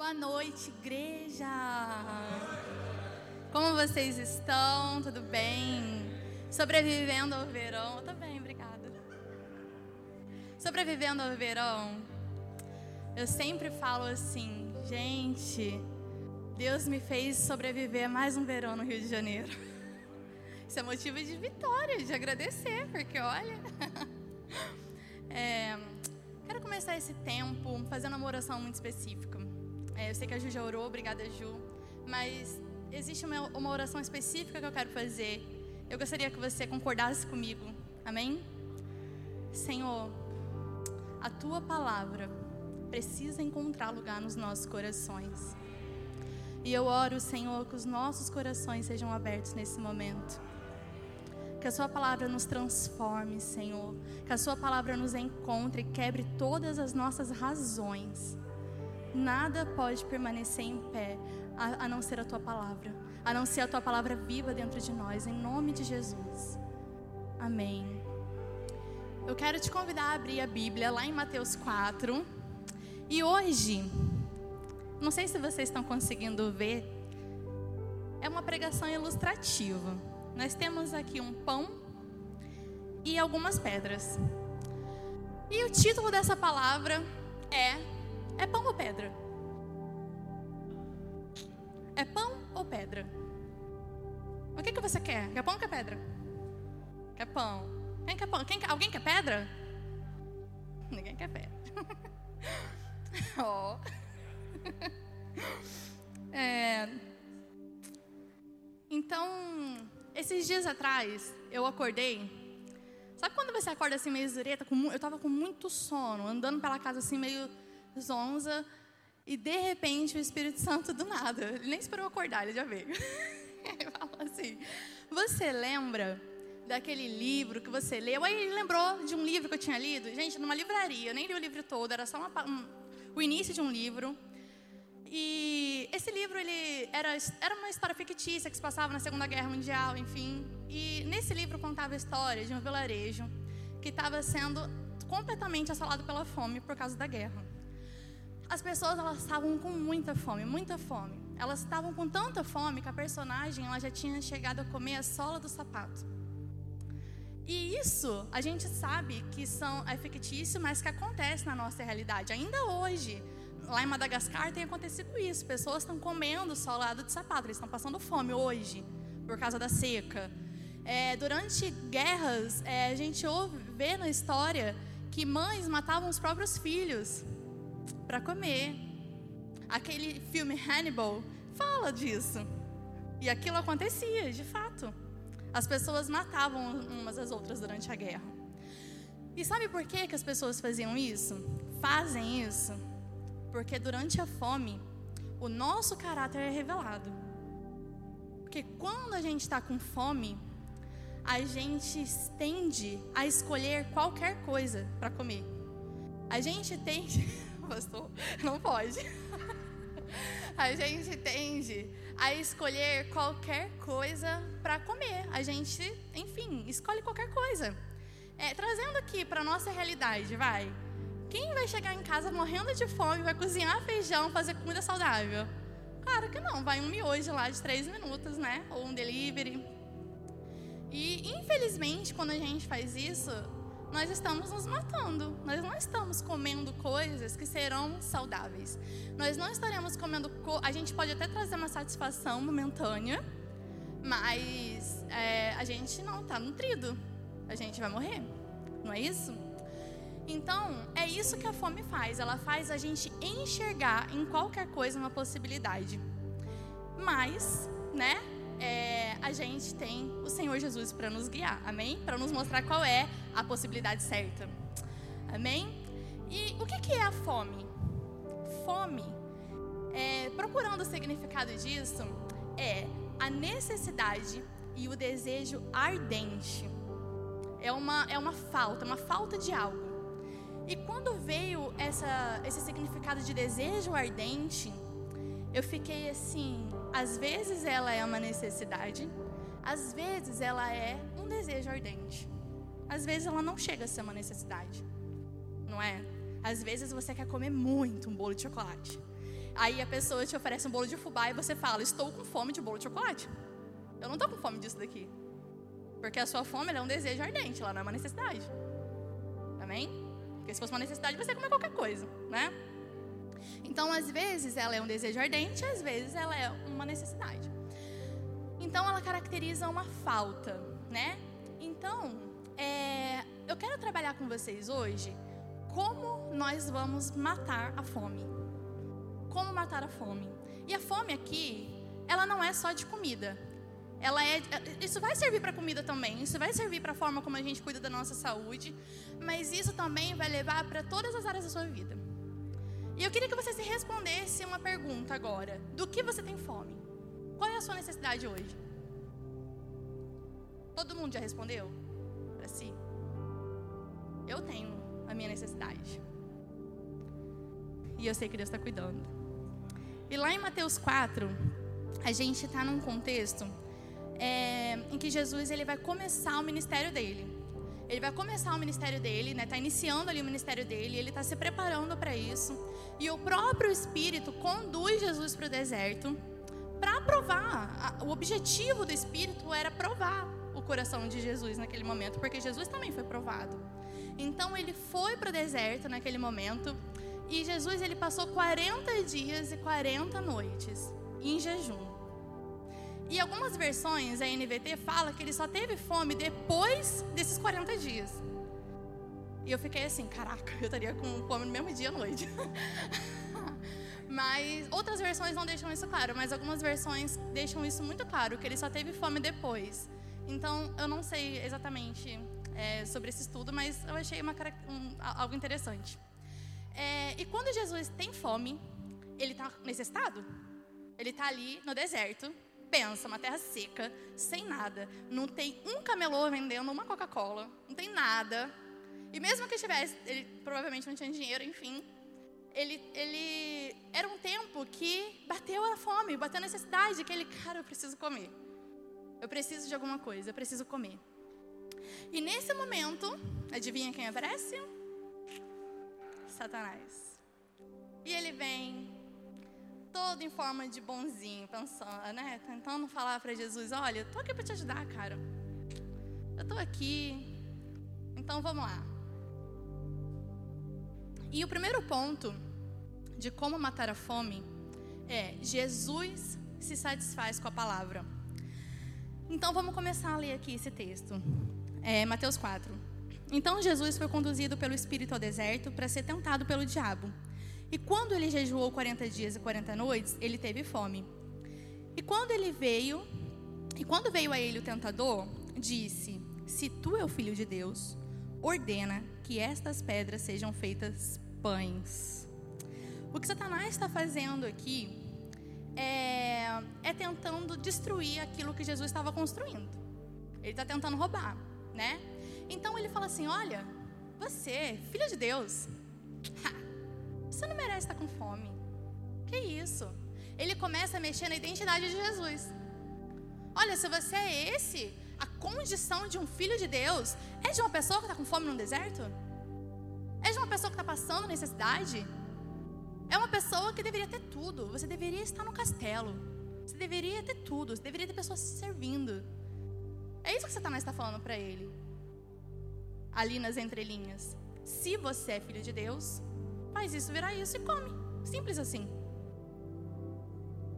Boa noite, igreja! Como vocês estão? Tudo bem? Sobrevivendo ao verão? Eu tô bem, obrigada. Sobrevivendo ao verão, eu sempre falo assim, gente, Deus me fez sobreviver a mais um verão no Rio de Janeiro. Isso é motivo de vitória, de agradecer, porque olha. É, quero começar esse tempo fazendo uma oração muito específica. É, eu sei que a Ju já orou, obrigada, Ju. Mas existe uma, uma oração específica que eu quero fazer. Eu gostaria que você concordasse comigo. Amém? Senhor, a tua palavra precisa encontrar lugar nos nossos corações. E eu oro, Senhor, que os nossos corações sejam abertos nesse momento. Que a Sua palavra nos transforme, Senhor. Que a Sua palavra nos encontre e quebre todas as nossas razões Nada pode permanecer em pé a, a não ser a tua palavra, a não ser a tua palavra viva dentro de nós, em nome de Jesus. Amém. Eu quero te convidar a abrir a Bíblia lá em Mateus 4. E hoje, não sei se vocês estão conseguindo ver, é uma pregação ilustrativa. Nós temos aqui um pão e algumas pedras. E o título dessa palavra é é pão ou pedra? É pão ou pedra? O que, que você quer? Quer pão ou quer pedra? Quer pão. Quem quer pão? Quem quer? Alguém quer pedra? Ninguém quer pedra. oh. é... Então, esses dias atrás, eu acordei. Sabe quando você acorda assim meio zureta? Eu estava com muito sono, andando pela casa assim meio zonza, e de repente o Espírito Santo do nada, ele nem esperou acordar, ele já veio. ele falou assim: Você lembra daquele livro que você leu? Aí ele lembrou de um livro que eu tinha lido, gente, numa livraria, eu nem li o livro todo, era só uma, um, o início de um livro. E esse livro ele era, era uma história fictícia que se passava na Segunda Guerra Mundial, enfim. E nesse livro contava a história de um vilarejo que estava sendo completamente assolado pela fome por causa da guerra. As pessoas elas estavam com muita fome, muita fome. Elas estavam com tanta fome que a personagem ela já tinha chegado a comer a sola do sapato. E isso a gente sabe que são, é fictício, mas que acontece na nossa realidade. Ainda hoje, lá em Madagascar tem acontecido isso. Pessoas estão comendo solado de sapato, eles estão passando fome hoje por causa da seca. É, durante guerras, é, a gente ouve, vê na história que mães matavam os próprios filhos para comer. Aquele filme Hannibal fala disso. E aquilo acontecia, de fato. As pessoas matavam umas às outras durante a guerra. E sabe por que, que as pessoas faziam isso? Fazem isso porque durante a fome, o nosso caráter é revelado. Porque quando a gente está com fome, a gente tende a escolher qualquer coisa para comer. A gente tende. pastor. Não pode. A gente tende a escolher qualquer coisa para comer. A gente, enfim, escolhe qualquer coisa. É, trazendo aqui para nossa realidade, vai. Quem vai chegar em casa morrendo de fome, vai cozinhar feijão, fazer comida saudável? Claro que não, vai um miojo lá de três minutos, né? Ou um delivery. E infelizmente, quando a gente faz isso, nós estamos nos matando. Nós não estamos comendo coisas que serão saudáveis. Nós não estaremos comendo. Co a gente pode até trazer uma satisfação momentânea, mas é, a gente não está nutrido. A gente vai morrer. Não é isso? Então, é isso que a fome faz. Ela faz a gente enxergar em qualquer coisa uma possibilidade. Mas, né? É, a gente tem o Senhor Jesus para nos guiar, amém? Para nos mostrar qual é a possibilidade certa, amém? E o que, que é a fome? Fome, é, procurando o significado disso, é a necessidade e o desejo ardente. É uma, é uma falta, uma falta de algo. E quando veio essa, esse significado de desejo ardente, eu fiquei assim, às vezes ela é uma necessidade, às vezes ela é um desejo ardente. Às vezes ela não chega a ser uma necessidade, não é? Às vezes você quer comer muito um bolo de chocolate. Aí a pessoa te oferece um bolo de fubá e você fala: Estou com fome de bolo de chocolate. Eu não estou com fome disso daqui. Porque a sua fome é um desejo ardente, ela não é uma necessidade. Amém? Porque se fosse uma necessidade, você comer qualquer coisa, né? Então, às vezes, ela é um desejo ardente, às vezes, ela é uma necessidade. Então, ela caracteriza uma falta, né? Então, é, eu quero trabalhar com vocês hoje como nós vamos matar a fome. Como matar a fome. E a fome aqui, ela não é só de comida. Ela é, isso vai servir para comida também, isso vai servir para a forma como a gente cuida da nossa saúde, mas isso também vai levar para todas as áreas da sua vida. E eu queria que você se respondesse uma pergunta agora: do que você tem fome? Qual é a sua necessidade hoje? Todo mundo já respondeu? Para si? Eu tenho a minha necessidade. E eu sei que Deus está cuidando. E lá em Mateus 4, a gente está num contexto é, em que Jesus ele vai começar o ministério dele. Ele vai começar o ministério dele, né? Tá iniciando ali o ministério dele. Ele está se preparando para isso. E o próprio Espírito conduz Jesus para o deserto para provar. O objetivo do Espírito era provar o coração de Jesus naquele momento, porque Jesus também foi provado. Então ele foi para o deserto naquele momento e Jesus ele passou 40 dias e 40 noites em jejum. E algumas versões, a NVT fala que ele só teve fome depois desses 40 dias. E eu fiquei assim, caraca, eu estaria com fome no mesmo dia à noite. mas outras versões não deixam isso claro, mas algumas versões deixam isso muito claro, que ele só teve fome depois. Então, eu não sei exatamente é, sobre esse estudo, mas eu achei uma, um, algo interessante. É, e quando Jesus tem fome, ele está necessitado. Ele está ali no deserto, Pensa, uma terra seca, sem nada. Não tem um camelô vendendo uma Coca-Cola. Não tem nada. E mesmo que tivesse, ele provavelmente não tinha dinheiro, enfim. Ele, ele era um tempo que bateu a fome, bateu a necessidade, que ele, cara, eu preciso comer. Eu preciso de alguma coisa, eu preciso comer. E nesse momento, adivinha quem aparece? Satanás. E ele vem todo em forma de bonzinho, pensando, né? Tentando falar para Jesus: Olha, eu tô aqui para te ajudar, cara. Eu tô aqui. Então vamos lá. E o primeiro ponto de como matar a fome é Jesus se satisfaz com a palavra. Então vamos começar a ler aqui esse texto. É, Mateus 4. Então Jesus foi conduzido pelo Espírito ao deserto para ser tentado pelo diabo. E quando ele jejuou 40 dias e 40 noites, ele teve fome. E quando ele veio, e quando veio a ele o tentador, disse: Se tu é o filho de Deus, ordena que estas pedras sejam feitas pães. O que Satanás está fazendo aqui é, é tentando destruir aquilo que Jesus estava construindo. Ele está tentando roubar, né? Então ele fala assim: Olha, você, filho de Deus, você não merece estar com fome. Que isso? Ele começa a mexer na identidade de Jesus. Olha, se você é esse, a condição de um filho de Deus é de uma pessoa que está com fome no deserto? É de uma pessoa que está passando necessidade? É uma pessoa que deveria ter tudo. Você deveria estar no castelo. Você deveria ter tudo. Você deveria ter pessoas servindo. É isso que Satanás está falando para ele. Ali nas entrelinhas. Se você é filho de Deus, faz isso virar isso e come. Simples assim.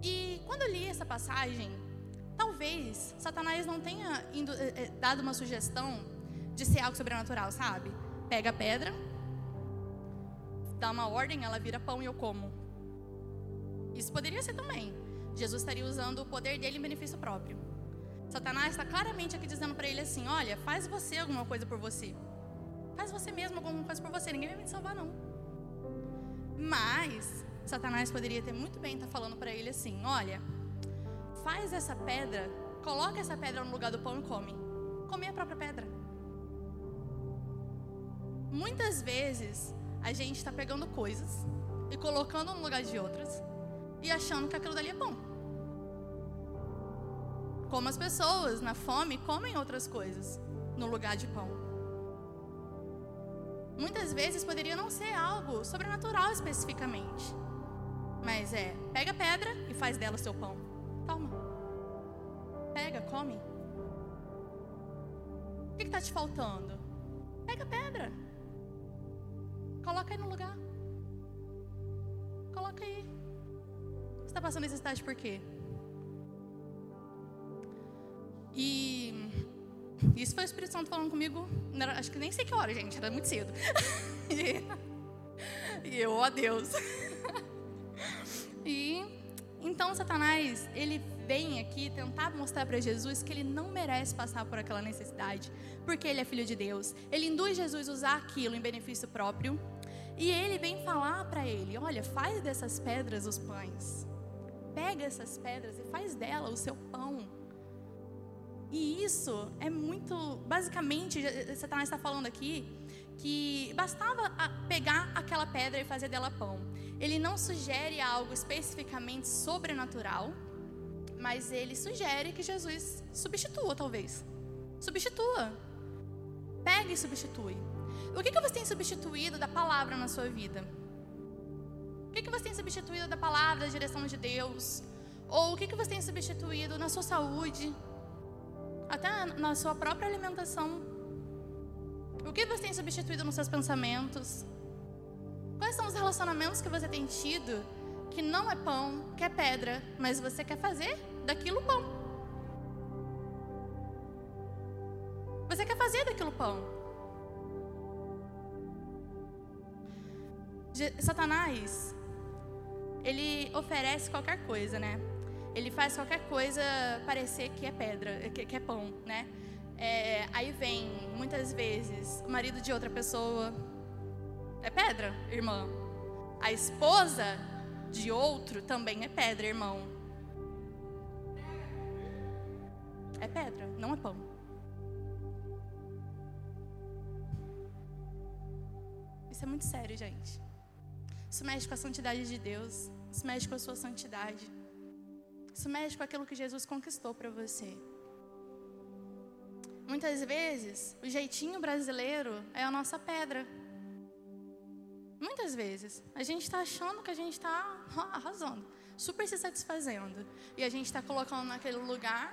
E quando eu li essa passagem, talvez Satanás não tenha indo, é, dado uma sugestão de ser algo sobrenatural, sabe? Pega a pedra, dá uma ordem, ela vira pão e eu como. Isso poderia ser também. Jesus estaria usando o poder dele em benefício próprio. Satanás está claramente aqui dizendo para ele assim: olha, faz você alguma coisa por você. Faz você mesmo alguma coisa por você. Ninguém vai me salvar, não. Mas Satanás poderia ter muito bem estar tá falando para ele assim: olha, faz essa pedra, coloca essa pedra no lugar do pão e come. Come a própria pedra. Muitas vezes a gente está pegando coisas e colocando no lugar de outras e achando que aquilo dali é bom. Como as pessoas na fome comem outras coisas no lugar de pão muitas vezes poderia não ser algo sobrenatural especificamente. Mas é, pega a pedra e faz dela o seu pão. Toma. Pega, come. O que está te faltando? Pega a pedra. Coloca aí no lugar. Coloca aí. Você está passando necessidade por quê? E isso foi o Espírito Santo falando comigo. Era, acho que nem sei que hora, gente. Era muito cedo. e, e eu, ó Deus. e então Satanás, ele vem aqui tentar mostrar para Jesus que ele não merece passar por aquela necessidade, porque ele é filho de Deus. Ele induz Jesus a usar aquilo em benefício próprio. E ele vem falar para ele: olha, faz dessas pedras os pães. Pega essas pedras e faz dela o seu pão. E isso é muito. Basicamente, Satanás está falando aqui que bastava pegar aquela pedra e fazer dela pão. Ele não sugere algo especificamente sobrenatural, mas ele sugere que Jesus substitua, talvez. Substitua. Pega e substitui. O que, que você tem substituído da palavra na sua vida? O que, que você tem substituído da palavra, da direção de Deus? Ou o que, que você tem substituído na sua saúde? Até na sua própria alimentação. O que você tem substituído nos seus pensamentos? Quais são os relacionamentos que você tem tido que não é pão, que é pedra, mas você quer fazer daquilo pão? Você quer fazer daquilo pão? Satanás, ele oferece qualquer coisa, né? Ele faz qualquer coisa parecer que é pedra, que, é pão, né? É, aí vem, muitas vezes, o marido de outra pessoa. É pedra, irmã. A esposa de outro também é pedra, irmão. É pedra, não é pão. Isso é muito sério, gente. Isso mexe com a santidade de Deus. Isso mexe com a sua santidade. Isso mexe com aquilo que Jesus conquistou para você. Muitas vezes, o jeitinho brasileiro é a nossa pedra. Muitas vezes. A gente está achando que a gente está arrasando, super se satisfazendo. E a gente está colocando naquele lugar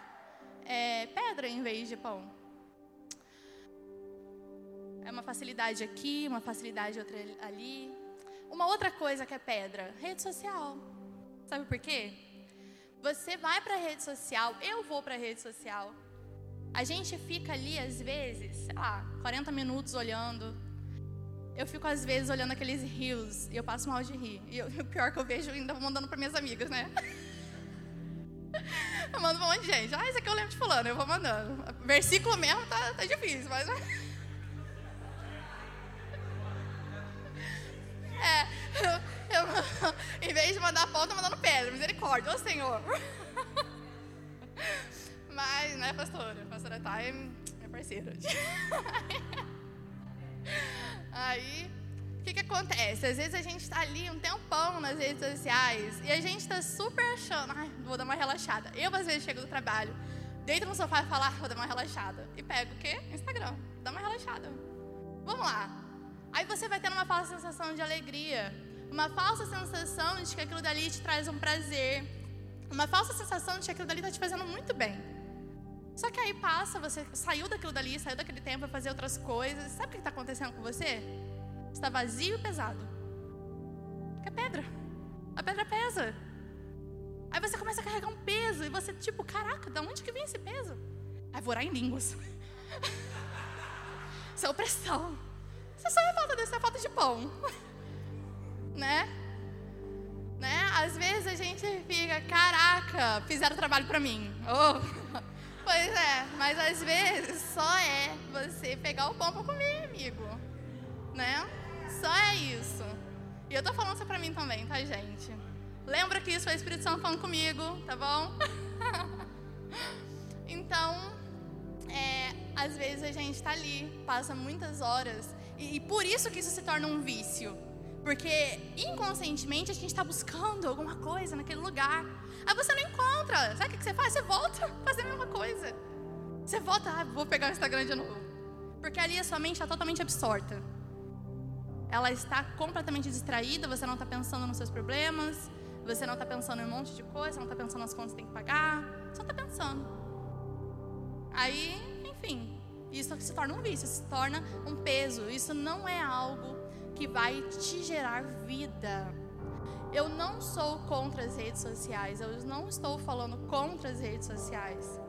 é, pedra em vez de pão. É uma facilidade aqui, uma facilidade outra ali. Uma outra coisa que é pedra, rede social. Sabe por quê? Você vai para a rede social, eu vou para a rede social. A gente fica ali, às vezes, sei lá, 40 minutos olhando. Eu fico, às vezes, olhando aqueles rios e eu passo mal de rir. E eu, o pior que eu vejo, ainda vou mandando para minhas amigas, né? Eu mando um monte de gente. Ah, isso aqui eu lembro de fulano, eu vou mandando. Versículo mesmo tá, tá difícil, mas... É, eu, eu, em vez de mandar pão, tô mandando pedra. Misericórdia, ô Senhor. Mas, né, pastora? Pastora Thay é minha parceira. Aí, o que, que acontece? Às vezes a gente está ali um tempão nas redes sociais e a gente está super achando, ai, vou dar uma relaxada. Eu, às vezes, chego do trabalho, deito no sofá e falo, ah, vou dar uma relaxada. E pego o quê? Instagram. Dá uma relaxada. Vamos lá. Aí você vai tendo uma falsa sensação de alegria. Uma falsa sensação de que aquilo dali te traz um prazer. Uma falsa sensação de que aquilo dali está te fazendo muito bem. Só que aí passa, você saiu daquilo dali, saiu daquele tempo para fazer outras coisas. Sabe o que está acontecendo com você? Está vazio e pesado. Que é pedra. A pedra pesa. Aí você começa a carregar um peso e você, tipo, caraca, da onde que vem esse peso? Aí vou orar em línguas. Isso é opressão. Isso só é falta dessa é falta de pão. né? Né? Às vezes a gente fica, caraca, fizeram trabalho para mim. Oh. Pois é, mas às vezes só é você pegar o pão para comer, amigo. Né? Só é isso. E eu tô falando isso pra mim também, tá, gente? Lembra que isso foi o Espírito Santo falando comigo, tá bom? então, é, às vezes a gente tá ali, passa muitas horas, e, e por isso que isso se torna um vício. Porque inconscientemente a gente está buscando alguma coisa naquele lugar. Aí você não encontra. Sabe o que você faz? Você volta a fazer a mesma coisa. Você volta, ah, vou pegar o Instagram de novo. Porque ali a sua mente está totalmente absorta. Ela está completamente distraída, você não está pensando nos seus problemas, Você não está pensando em um monte de coisa, você não está pensando nas contas que tem que pagar, só está pensando. Aí, enfim, isso se torna um vício, se torna um peso. Isso não é algo que vai te gerar vida. Eu não sou contra as redes sociais, eu não estou falando contra as redes sociais.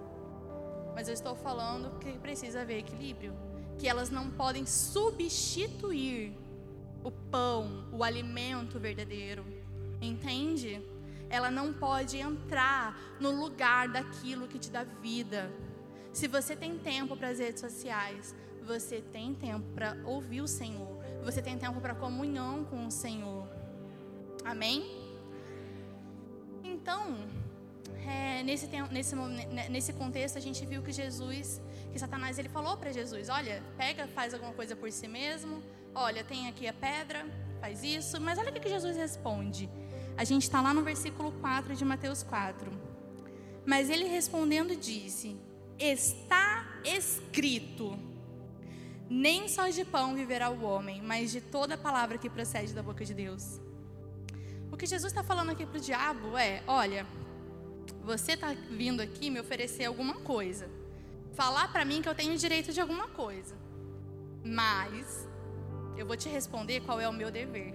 Mas eu estou falando que precisa haver equilíbrio, que elas não podem substituir o pão, o alimento verdadeiro. Entende? Ela não pode entrar no lugar daquilo que te dá vida. Se você tem tempo para as redes sociais, você tem tempo para ouvir o Senhor. Você tem tempo para comunhão com o Senhor. Amém? Então, é, nesse, nesse, nesse contexto, a gente viu que Jesus, que Satanás, ele falou para Jesus: Olha, pega, faz alguma coisa por si mesmo. Olha, tem aqui a pedra, faz isso. Mas olha o que Jesus responde. A gente está lá no versículo 4 de Mateus 4. Mas ele respondendo disse: Está escrito: Nem só de pão viverá o homem, mas de toda palavra que procede da boca de Deus. O que Jesus está falando aqui para o diabo é: olha, você está vindo aqui me oferecer alguma coisa, falar para mim que eu tenho direito de alguma coisa, mas eu vou te responder qual é o meu dever.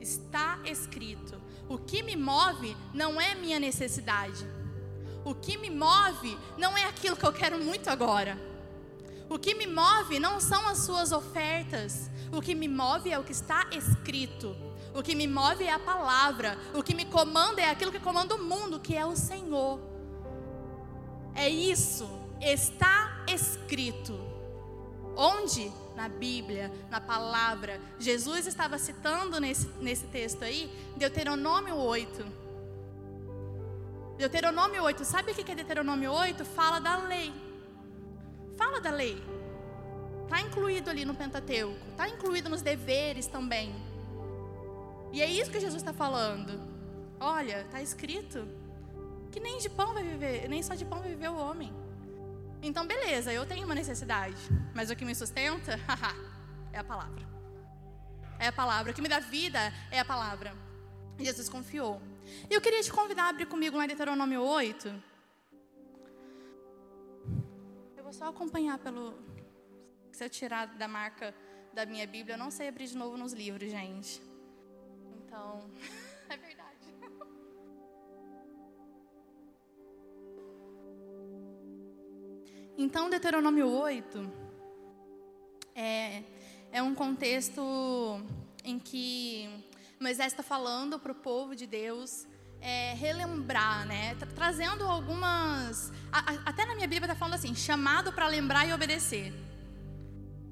Está escrito: o que me move não é minha necessidade. O que me move não é aquilo que eu quero muito agora. O que me move não são as suas ofertas. O que me move é o que está escrito. O que me move é a palavra. O que me comanda é aquilo que comanda o mundo, que é o Senhor. É isso. Está escrito. Onde? Na Bíblia, na palavra. Jesus estava citando nesse, nesse texto aí, Deuteronômio 8. Deuteronômio 8, sabe o que é Deuteronômio 8? Fala da lei. Fala da lei. Está incluído ali no Pentateuco. Está incluído nos deveres também. E é isso que Jesus está falando. Olha, está escrito que nem de pão vai viver, nem só de pão vai viver o homem. Então, beleza, eu tenho uma necessidade, mas o que me sustenta, é a palavra. É a palavra. O que me dá vida é a palavra. Jesus confiou. E eu queria te convidar a abrir comigo lá em Deuteronômio 8. Eu vou só acompanhar pelo. Se eu tirar da marca da minha Bíblia, eu não sei abrir de novo nos livros, gente. Então, é verdade. Então, Deuteronômio 8 é, é um contexto em que Moisés está falando para o povo de Deus é, relembrar, né? Trazendo algumas. A, a, até na minha Bíblia está falando assim: chamado para lembrar e obedecer.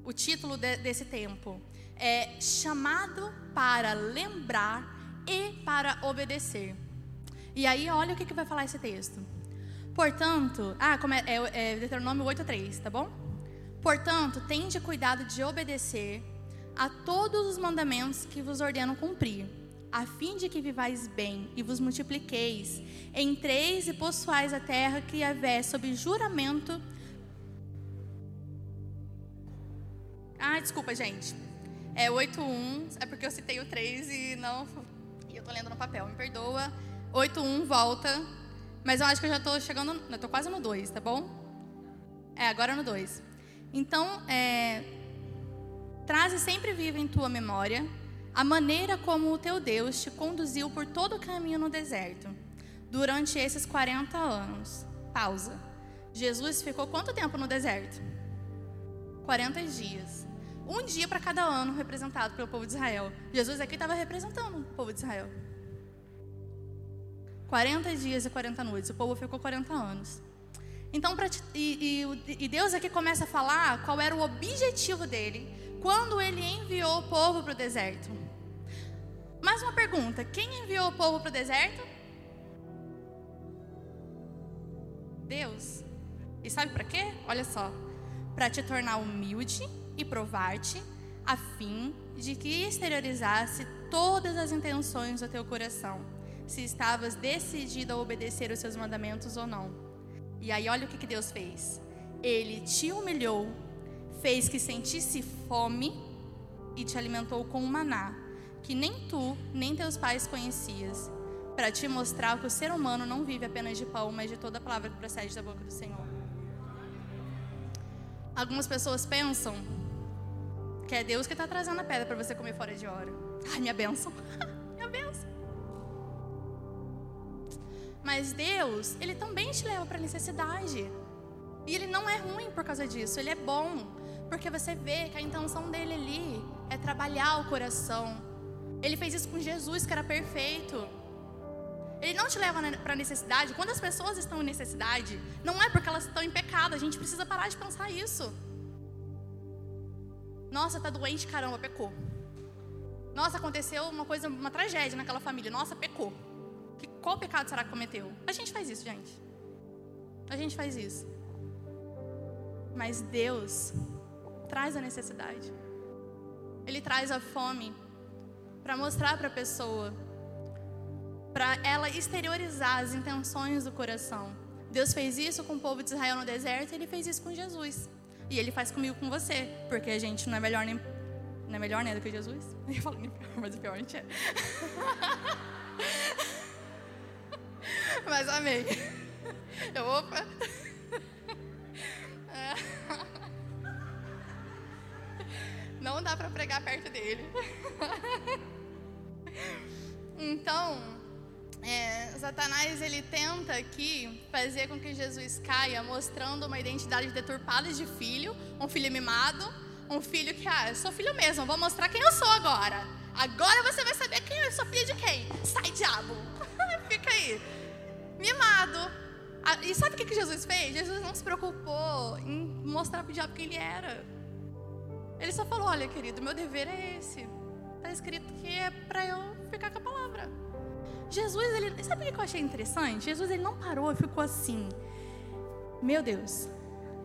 O título de, desse tempo é chamado para lembrar e para obedecer. E aí, olha o que, que vai falar esse texto. Portanto, ah, como é, é, é Deuteronômio 8,3, tá bom? Portanto, tende cuidado de obedecer a todos os mandamentos que vos ordeno cumprir, a fim de que vivais bem e vos multipliqueis, entreis e possuais a terra que haver sob juramento. Ah, desculpa, gente. É 8.1, é porque eu citei o 3 e não. E eu tô lendo no papel, me perdoa. 8.1 volta. Mas eu acho que eu já tô chegando. Eu tô quase no 2, tá bom? É, agora no 2. Então, é, traze sempre viva em tua memória a maneira como o teu Deus te conduziu por todo o caminho no deserto, durante esses 40 anos. Pausa. Jesus ficou quanto tempo no deserto? 40 dias. Um dia para cada ano representado pelo povo de Israel. Jesus aqui estava representando o povo de Israel. 40 dias e 40 noites. O povo ficou 40 anos. Então, pra, e, e, e Deus aqui começa a falar qual era o objetivo dele quando ele enviou o povo para o deserto. Mais uma pergunta: quem enviou o povo para o deserto? Deus. E sabe para quê? Olha só: para te tornar humilde e provar-te, a fim de que exteriorizasse todas as intenções do teu coração, se estavas decidido a obedecer os seus mandamentos ou não. E aí, olha o que, que Deus fez: Ele te humilhou, fez que sentisse fome e te alimentou com o maná, que nem tu, nem teus pais conhecias, para te mostrar que o ser humano não vive apenas de pão, mas de toda palavra que procede da boca do Senhor. Algumas pessoas pensam que é Deus que está trazendo a pedra para você comer fora de hora. Ai, minha bênção. minha bênção. Mas Deus, Ele também te leva para necessidade. E Ele não é ruim por causa disso, Ele é bom. Porque você vê que a intenção dele ali é trabalhar o coração. Ele fez isso com Jesus, que era perfeito. Ele não te leva para necessidade. Quando as pessoas estão em necessidade, não é porque elas estão em pecado. A gente precisa parar de pensar isso. Nossa, tá doente, caramba, pecou. Nossa, aconteceu uma coisa, uma tragédia naquela família. Nossa, pecou. Que, qual pecado será que cometeu? A gente faz isso, gente. A gente faz isso. Mas Deus traz a necessidade. Ele traz a fome para mostrar para a pessoa para ela exteriorizar as intenções do coração. Deus fez isso com o povo de Israel no deserto e ele fez isso com Jesus. E ele faz comigo com você, porque a gente não é melhor nem não é melhor nem do que Jesus. Eu falo nem pior, mas o pior a gente é. mas amei. Eu opa. Não dá para pregar perto dele. Então, é, Satanás ele tenta aqui fazer com que Jesus caia, mostrando uma identidade deturpada de filho, um filho mimado, um filho que, ah, eu sou filho mesmo, vou mostrar quem eu sou agora. Agora você vai saber quem eu sou filho de quem. Sai, diabo. Fica aí. Mimado. Ah, e sabe o que, Jesus fez? Jesus não se preocupou em mostrar para o diabo quem ele era. Ele só falou: Olha, querido, meu dever é esse. Está escrito que é para eu ficar com a palavra. Jesus, ele, sabe o que eu achei interessante? Jesus, ele não parou e ficou assim: Meu Deus,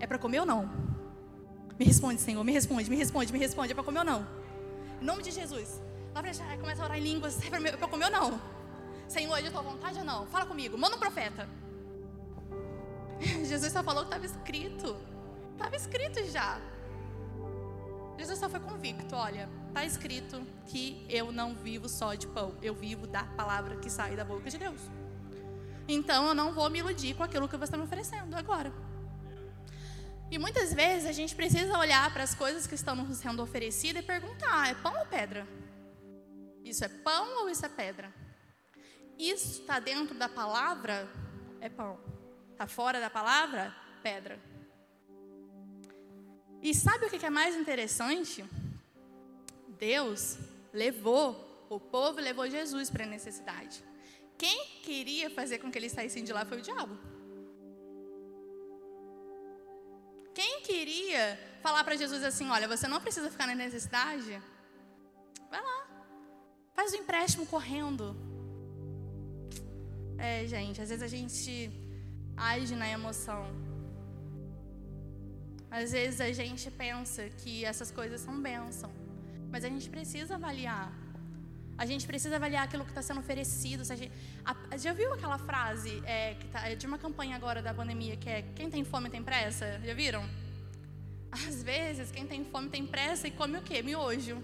é para comer ou não? Me responde, Senhor, me responde, me responde, me responde, é para comer ou não? Em nome de Jesus. Lá pra já começa a orar em línguas, é para comer ou não? Senhor, é de tua vontade ou não? Fala comigo, manda um profeta. Jesus só falou que estava escrito. Estava escrito já. Jesus só foi convicto: olha, está escrito que eu não vivo só de pão, eu vivo da palavra que sai da boca de Deus. Então eu não vou me iludir com aquilo que você está me oferecendo agora. E muitas vezes a gente precisa olhar para as coisas que estão nos sendo oferecidas e perguntar: é pão ou pedra? Isso é pão ou isso é pedra? Isso está dentro da palavra? É pão. Está fora da palavra? Pedra. E sabe o que é mais interessante? Deus levou, o povo levou Jesus para a necessidade. Quem queria fazer com que eles saíssem de lá foi o diabo. Quem queria falar para Jesus assim: olha, você não precisa ficar na necessidade? Vai lá, faz o empréstimo correndo. É, gente, às vezes a gente age na emoção. Às vezes a gente pensa que essas coisas são bênção, mas a gente precisa avaliar. A gente precisa avaliar aquilo que está sendo oferecido. Gente, a, já viu aquela frase é, tá, é de uma campanha agora da pandemia que é quem tem fome tem pressa? Já viram? Às vezes quem tem fome tem pressa e come o quê? Miojo.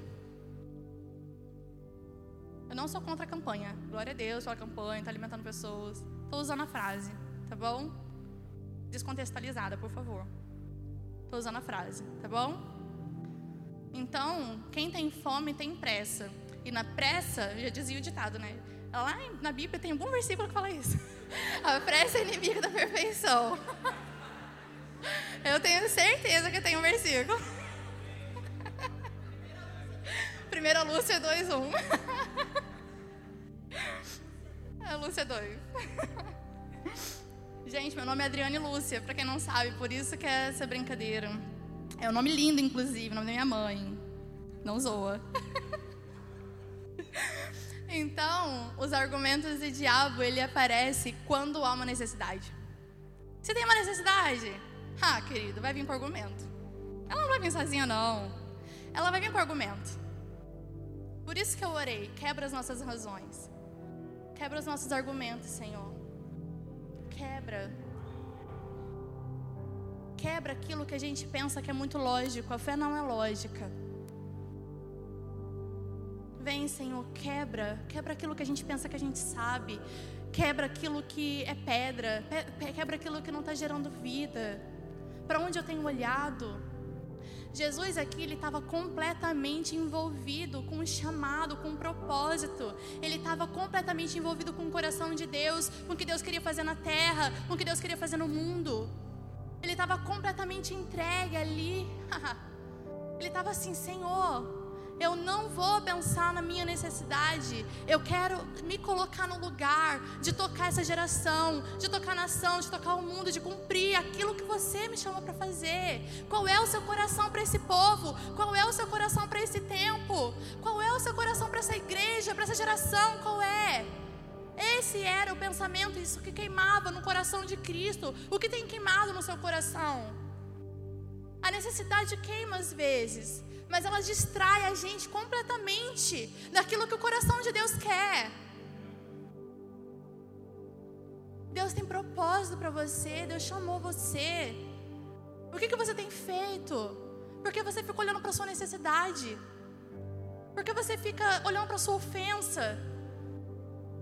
Eu não sou contra a campanha. Glória a Deus pela campanha, está alimentando pessoas. Estou usando a frase, tá bom? Descontextualizada, por favor. Estou usando a frase, tá bom? Então, quem tem fome tem pressa. E na pressa, já dizia o ditado, né? Lá na Bíblia tem algum versículo que fala isso. A pressa é inimiga da perfeição. Eu tenho certeza que tem um versículo. Primeira Lúcia 2.1. É Lúcia 2. Gente, meu nome é Adriane Lúcia, para quem não sabe, por isso que é essa brincadeira. É um nome lindo, inclusive, o nome da minha mãe. Não zoa. então, os argumentos de diabo, ele aparece quando há uma necessidade. Você tem uma necessidade? Ah, querido, vai vir com argumento. Ela não vai vir sozinha, não. Ela vai vir com argumento. Por isso que eu orei. Quebra as nossas razões. Quebra os nossos argumentos, Senhor quebra. Quebra aquilo que a gente pensa que é muito lógico. A fé não é lógica. Vem, Senhor, quebra, quebra aquilo que a gente pensa que a gente sabe, quebra aquilo que é pedra, quebra aquilo que não está gerando vida. Para onde eu tenho olhado? Jesus aqui ele estava completamente envolvido com um chamado, com um propósito. Ele estava completamente envolvido com o coração de Deus, com o que Deus queria fazer na terra, com o que Deus queria fazer no mundo. Ele estava completamente entregue ali. ele estava assim, Senhor, eu não vou pensar na minha necessidade. Eu quero me colocar no lugar de tocar essa geração, de tocar a nação, de tocar o mundo, de cumprir aquilo que você me chamou para fazer. Qual é o seu coração para esse povo? Qual é o seu coração para esse tempo? Qual é o seu coração para essa igreja, para essa geração? Qual é? Esse era o pensamento, isso que queimava no coração de Cristo. O que tem queimado no seu coração? A necessidade queima às vezes, mas ela distrai a gente completamente daquilo que o coração de Deus quer. Deus tem propósito para você, Deus chamou você. O que, que você tem feito? Porque você fica olhando para sua necessidade? Porque você fica olhando para sua ofensa?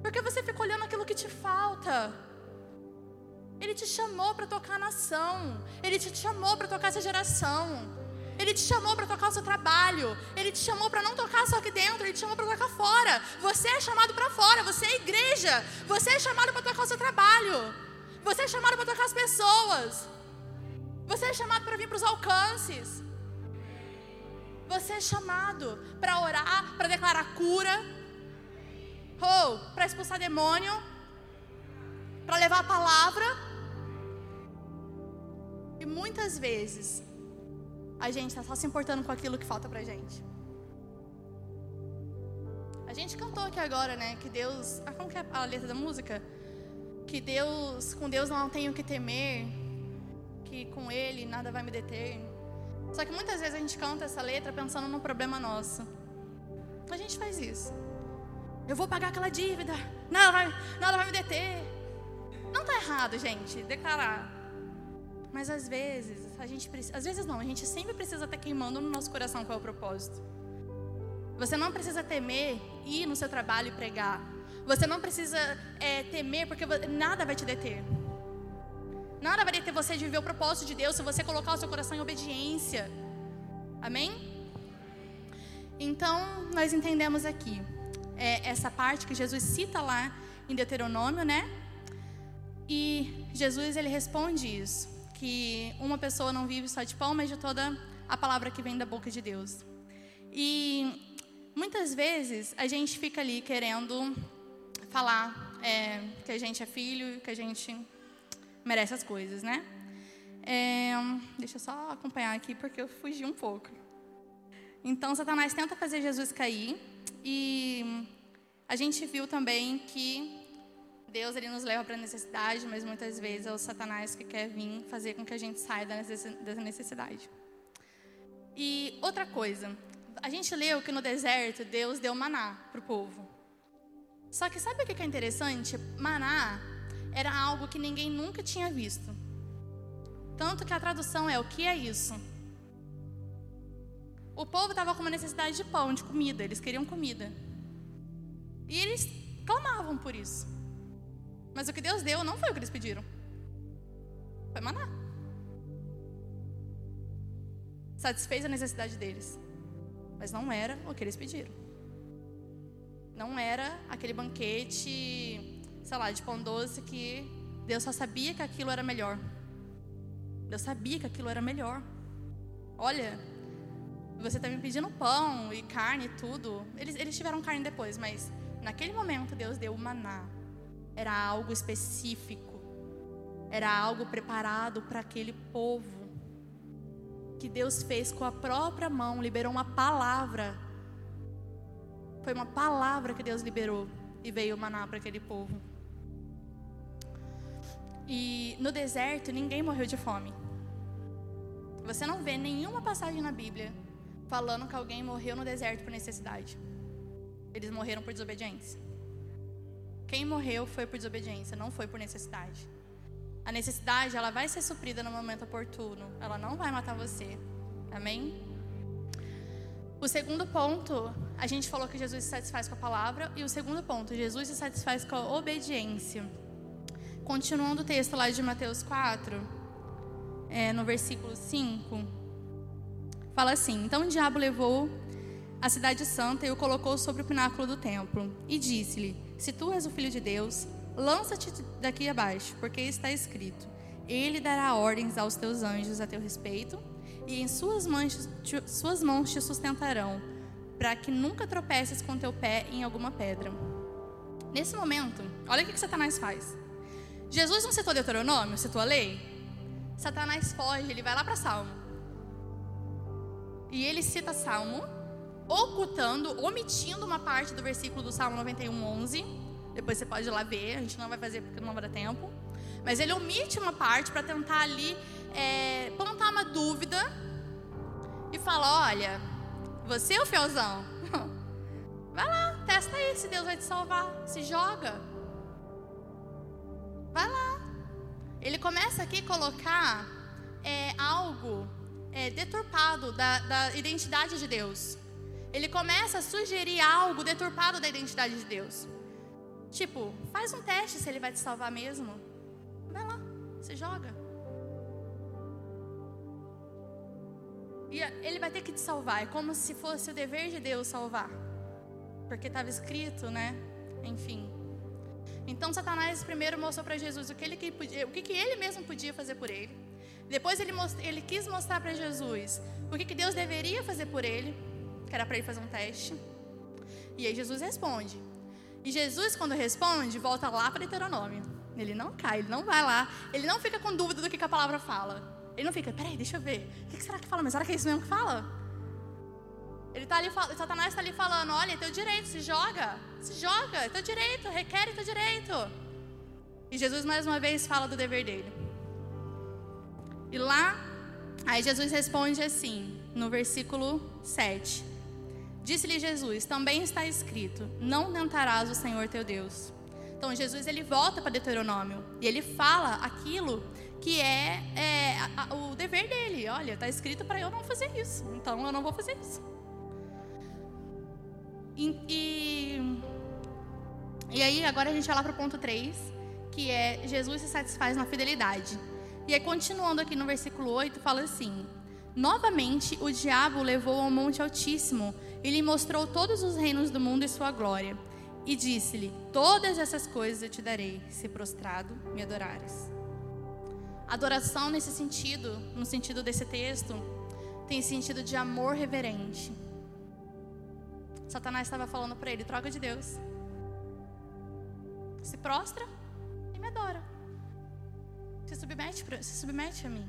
Porque você fica olhando aquilo que te falta? Ele te chamou para tocar a nação. Ele te chamou para tocar essa geração. Ele te chamou para tocar o seu trabalho. Ele te chamou para não tocar só aqui dentro, ele te chamou para tocar fora. Você é chamado para fora, você é igreja. Você é chamado para tocar o seu trabalho. Você é chamado para tocar as pessoas. Você é chamado para vir para os alcances. Você é chamado para orar, para declarar cura, ou para expulsar demônio, para levar a palavra. E muitas vezes a gente está só se importando com aquilo que falta pra gente. A gente cantou aqui agora, né? Que Deus. Ah, como que é a letra da música? Que Deus, com Deus não tenho que temer, que com Ele nada vai me deter. Só que muitas vezes a gente canta essa letra pensando num problema nosso. A gente faz isso. Eu vou pagar aquela dívida, nada vai, nada vai me deter. Não está errado, gente, declarar. Mas às vezes, a gente precisa, às vezes não, a gente sempre precisa estar queimando no nosso coração qual é o propósito. Você não precisa temer ir no seu trabalho e pregar. Você não precisa é, temer porque nada vai te deter. Nada vai deter você de viver o propósito de Deus se você colocar o seu coração em obediência. Amém? Então, nós entendemos aqui é, essa parte que Jesus cita lá em Deuteronômio, né? E Jesus ele responde isso que uma pessoa não vive só de pão, mas de toda a palavra que vem da boca de Deus. E muitas vezes a gente fica ali querendo falar é, que a gente é filho, que a gente merece as coisas, né? É, deixa eu só acompanhar aqui porque eu fugi um pouco. Então, Satanás tenta fazer Jesus cair e a gente viu também que Deus ele nos leva para a necessidade, mas muitas vezes é o Satanás que quer vir fazer com que a gente saia dessa necessidade. E outra coisa, a gente leu que no deserto Deus deu maná para o povo. Só que sabe o que é interessante? Maná era algo que ninguém nunca tinha visto. Tanto que a tradução é: o que é isso? O povo estava com uma necessidade de pão, de comida, eles queriam comida. E eles clamavam por isso. Mas o que Deus deu não foi o que eles pediram. Foi maná. Satisfez a necessidade deles. Mas não era o que eles pediram. Não era aquele banquete, sei lá, de pão doce que Deus só sabia que aquilo era melhor. Deus sabia que aquilo era melhor. Olha, você está me pedindo pão e carne e tudo. Eles, eles tiveram carne depois, mas naquele momento Deus deu o maná era algo específico, era algo preparado para aquele povo. Que Deus fez com a própria mão, liberou uma palavra. Foi uma palavra que Deus liberou e veio maná para aquele povo. E no deserto ninguém morreu de fome. Você não vê nenhuma passagem na Bíblia falando que alguém morreu no deserto por necessidade. Eles morreram por desobediência. Quem morreu foi por desobediência, não foi por necessidade. A necessidade, ela vai ser suprida no momento oportuno. Ela não vai matar você. Amém? O segundo ponto, a gente falou que Jesus se satisfaz com a palavra. E o segundo ponto, Jesus se satisfaz com a obediência. Continuando o texto lá de Mateus 4, é, no versículo 5, fala assim: Então o diabo levou a cidade santa e o colocou sobre o pináculo do templo. E disse-lhe: Se tu és o filho de Deus, lança-te daqui abaixo, porque está escrito: Ele dará ordens aos teus anjos a teu respeito e em suas mãos, suas mãos te sustentarão, para que nunca tropeces com teu pé em alguma pedra. Nesse momento, olha o que, que Satanás faz. Jesus não citou Deuteronômio, citou a lei? Satanás foge, ele vai lá para Salmo. E ele cita Salmo, ocultando, omitindo uma parte do versículo do Salmo 91, 11. Depois você pode ir lá ver, a gente não vai fazer porque não vai dar tempo. Mas ele omite uma parte para tentar ali é, plantar uma dúvida e falar: olha, você é o fielzão, vai lá, testa aí se Deus vai te salvar, se joga, vai lá. Ele começa aqui a colocar é, algo é, deturpado da, da identidade de Deus. Ele começa a sugerir algo deturpado da identidade de Deus. Tipo, faz um teste se ele vai te salvar mesmo. Vai lá, se joga. E ele vai ter que te salvar. É como se fosse o dever de Deus salvar. Porque estava escrito, né? Enfim. Então Satanás primeiro mostrou para Jesus o que ele o que ele mesmo podia fazer por ele. Depois ele, ele quis mostrar para Jesus o que, que Deus deveria fazer por ele, que era para ele fazer um teste. E aí Jesus responde. E Jesus, quando responde, volta lá para Deuteronômio. Ele não cai, ele não vai lá, ele não fica com dúvida do que, que a palavra fala. Ele não fica, peraí, deixa eu ver. O que será que fala? Mas será que é isso mesmo que fala? Ele tá ali, Satanás está ali falando, olha, é teu direito, se joga, se joga, é teu direito, requer teu direito. E Jesus mais uma vez fala do dever dele. E lá, aí Jesus responde assim, no versículo 7. Disse-lhe Jesus: Também está escrito: Não tentarás o Senhor teu Deus. Então Jesus ele volta para Deuteronômio e ele fala aquilo que é, é a, o dever dele. Olha, está escrito para eu não fazer isso, então eu não vou fazer isso. E, e, e aí, agora a gente vai lá para o ponto 3, que é Jesus se satisfaz na fidelidade. E aí, continuando aqui no versículo 8, fala assim: Novamente o diabo levou ao Monte Altíssimo e lhe mostrou todos os reinos do mundo e sua glória. E disse-lhe: Todas essas coisas eu te darei, se prostrado me adorares. Adoração nesse sentido, no sentido desse texto, tem sentido de amor reverente. Satanás estava falando para ele: troca de Deus. Se prostra e me adora. Se submete, se submete a mim.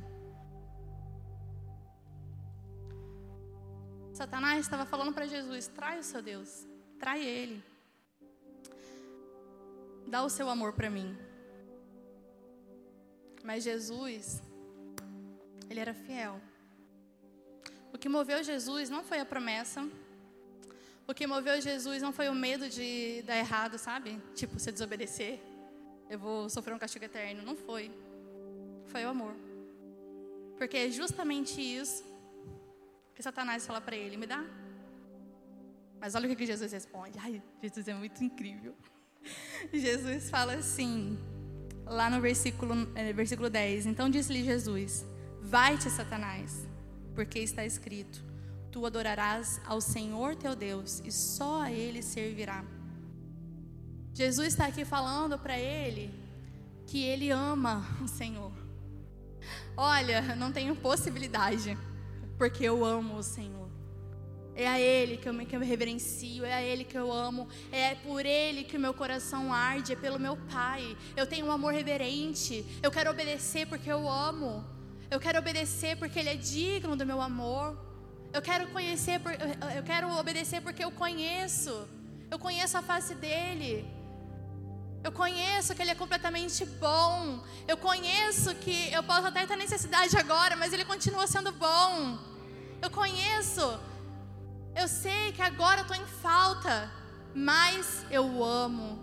Satanás estava falando para Jesus: trai o seu Deus, trai ele. Dá o seu amor para mim. Mas Jesus, ele era fiel. O que moveu Jesus não foi a promessa. O que moveu Jesus não foi o medo de dar errado, sabe? Tipo, se desobedecer, eu vou sofrer um castigo eterno. Não foi. Foi o amor. Porque é justamente isso que Satanás fala para ele: me dá. Mas olha o que Jesus responde. Ai, Jesus é muito incrível. Jesus fala assim: lá no versículo, é, versículo 10. Então disse-lhe Jesus: Vai-te, Satanás, porque está escrito: Tu adorarás ao Senhor teu Deus e só a Ele servirá. Jesus está aqui falando para ele que ele ama o Senhor. Olha, não tenho possibilidade, porque eu amo o Senhor. É a Ele que eu, me, que eu reverencio, é a Ele que eu amo, é por Ele que o meu coração arde, é pelo meu Pai. Eu tenho um amor reverente, eu quero obedecer porque eu amo, eu quero obedecer porque Ele é digno do meu amor. Eu quero conhecer, eu quero obedecer porque eu conheço, eu conheço a face dEle. Eu conheço que Ele é completamente bom. Eu conheço que eu posso até ter necessidade agora, mas Ele continua sendo bom. Eu conheço eu sei que agora eu estou em falta, mas eu amo.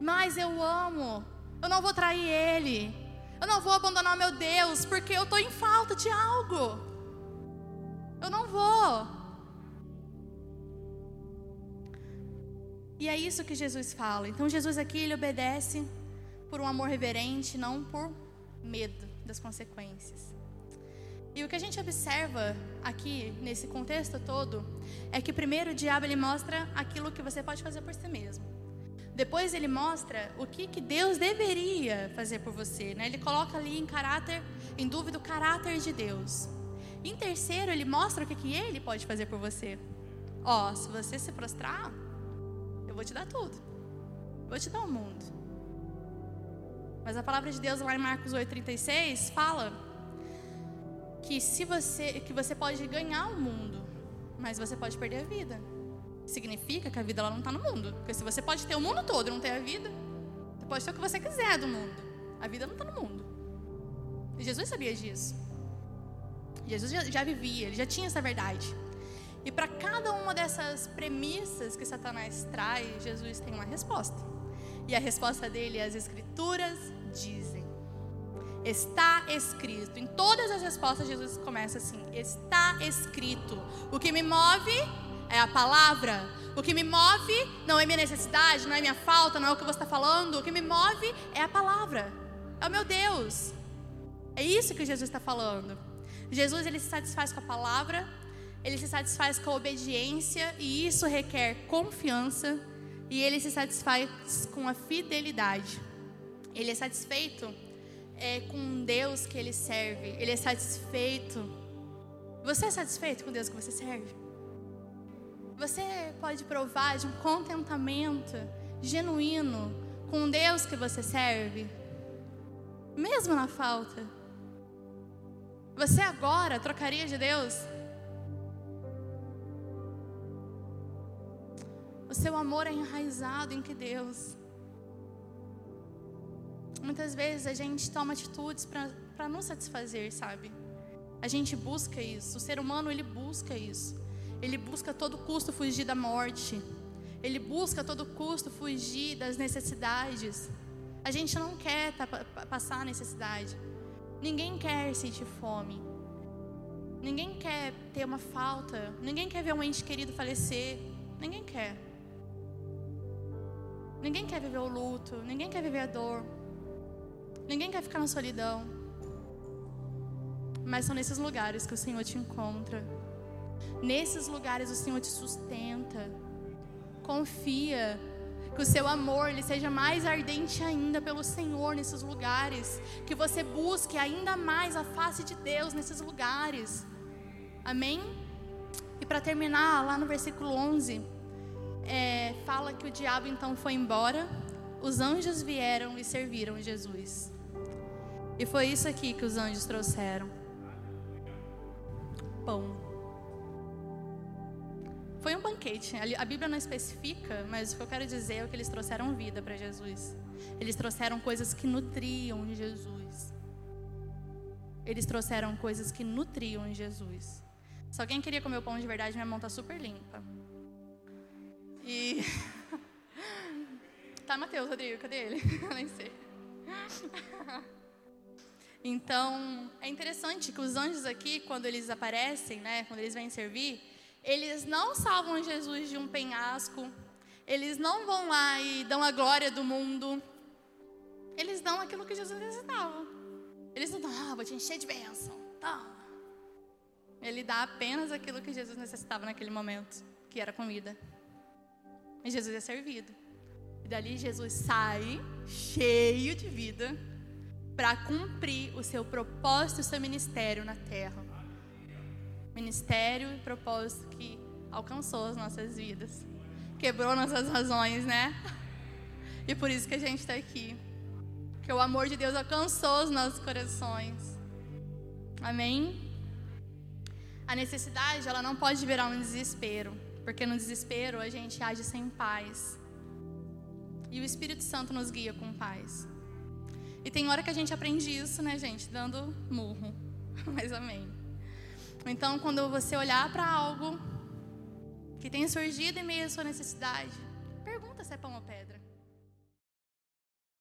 Mas eu amo. Eu não vou trair Ele. Eu não vou abandonar meu Deus porque eu estou em falta de algo. Eu não vou. E é isso que Jesus fala. Então Jesus aqui ele obedece por um amor reverente, não por medo das consequências. E o que a gente observa aqui nesse contexto todo é que primeiro o diabo ele mostra aquilo que você pode fazer por si mesmo. Depois ele mostra o que, que Deus deveria fazer por você, né? Ele coloca ali em caráter, em dúvida o caráter de Deus. Em terceiro, ele mostra o que, que ele pode fazer por você. Ó, se você se prostrar, eu vou te dar tudo. Vou te dar o mundo. Mas a palavra de Deus lá em Marcos 8:36 fala que se você que você pode ganhar o mundo, mas você pode perder a vida. Significa que a vida ela não está no mundo. Porque se você pode ter o mundo todo e não ter a vida, você pode ter o que você quiser do mundo. A vida não está no mundo. E Jesus sabia disso. Jesus já, já vivia, ele já tinha essa verdade. E para cada uma dessas premissas que Satanás traz, Jesus tem uma resposta. E a resposta dele é as Escrituras dizem. Está escrito. Em todas as respostas, Jesus começa assim: Está escrito. O que me move é a palavra. O que me move não é minha necessidade, não é minha falta, não é o que você está falando. O que me move é a palavra. É o meu Deus. É isso que Jesus está falando. Jesus ele se satisfaz com a palavra, ele se satisfaz com a obediência e isso requer confiança e ele se satisfaz com a fidelidade. Ele é satisfeito é, com Deus que ele serve. Ele é satisfeito. Você é satisfeito com Deus que você serve? Você pode provar de um contentamento genuíno com Deus que você serve, mesmo na falta. Você agora trocaria de Deus? O seu amor é enraizado em que Deus? Muitas vezes a gente toma atitudes para nos satisfazer, sabe? A gente busca isso. O ser humano ele busca isso. Ele busca a todo custo fugir da morte. Ele busca a todo custo fugir das necessidades. A gente não quer tá, passar necessidade. Ninguém quer sentir fome. Ninguém quer ter uma falta. Ninguém quer ver um ente querido falecer. Ninguém quer. Ninguém quer viver o luto. Ninguém quer viver a dor. Ninguém quer ficar na solidão. Mas são nesses lugares que o Senhor te encontra. Nesses lugares o Senhor te sustenta. Confia que o seu amor ele seja mais ardente ainda pelo Senhor nesses lugares, que você busque ainda mais a face de Deus nesses lugares. Amém? E para terminar, lá no versículo 11, é, fala que o diabo então foi embora, os anjos vieram e serviram Jesus. E foi isso aqui que os anjos trouxeram: pão. Foi um banquete. A Bíblia não especifica, mas o que eu quero dizer é que eles trouxeram vida para Jesus. Eles trouxeram coisas que nutriam Jesus. Eles trouxeram coisas que nutriam Jesus. Se alguém queria comer o pão de verdade, minha mão tá super limpa. E. tá, Mateus, Rodrigo, cadê ele? Nem sei. Então, é interessante que os anjos aqui, quando eles aparecem, né, quando eles vêm servir, eles não salvam Jesus de um penhasco. Eles não vão lá e dão a glória do mundo. Eles dão aquilo que Jesus necessitava. Eles não dão, ah, vou te encher de bênção. Tá. Ele dá apenas aquilo que Jesus necessitava naquele momento, que era comida. E Jesus é servido. E dali Jesus sai cheio de vida para cumprir o seu propósito, o seu ministério na terra ministério e propósito que alcançou as nossas vidas, quebrou nossas razões, né? E por isso que a gente está aqui. Que o amor de Deus alcançou os nossos corações. Amém? A necessidade, ela não pode virar um desespero, porque no desespero a gente age sem paz. E o Espírito Santo nos guia com paz. E tem hora que a gente aprende isso, né, gente? Dando murro. Mas amém. Então, quando você olhar para algo que tenha surgido em meio à sua necessidade, pergunta se é pão ou pedra.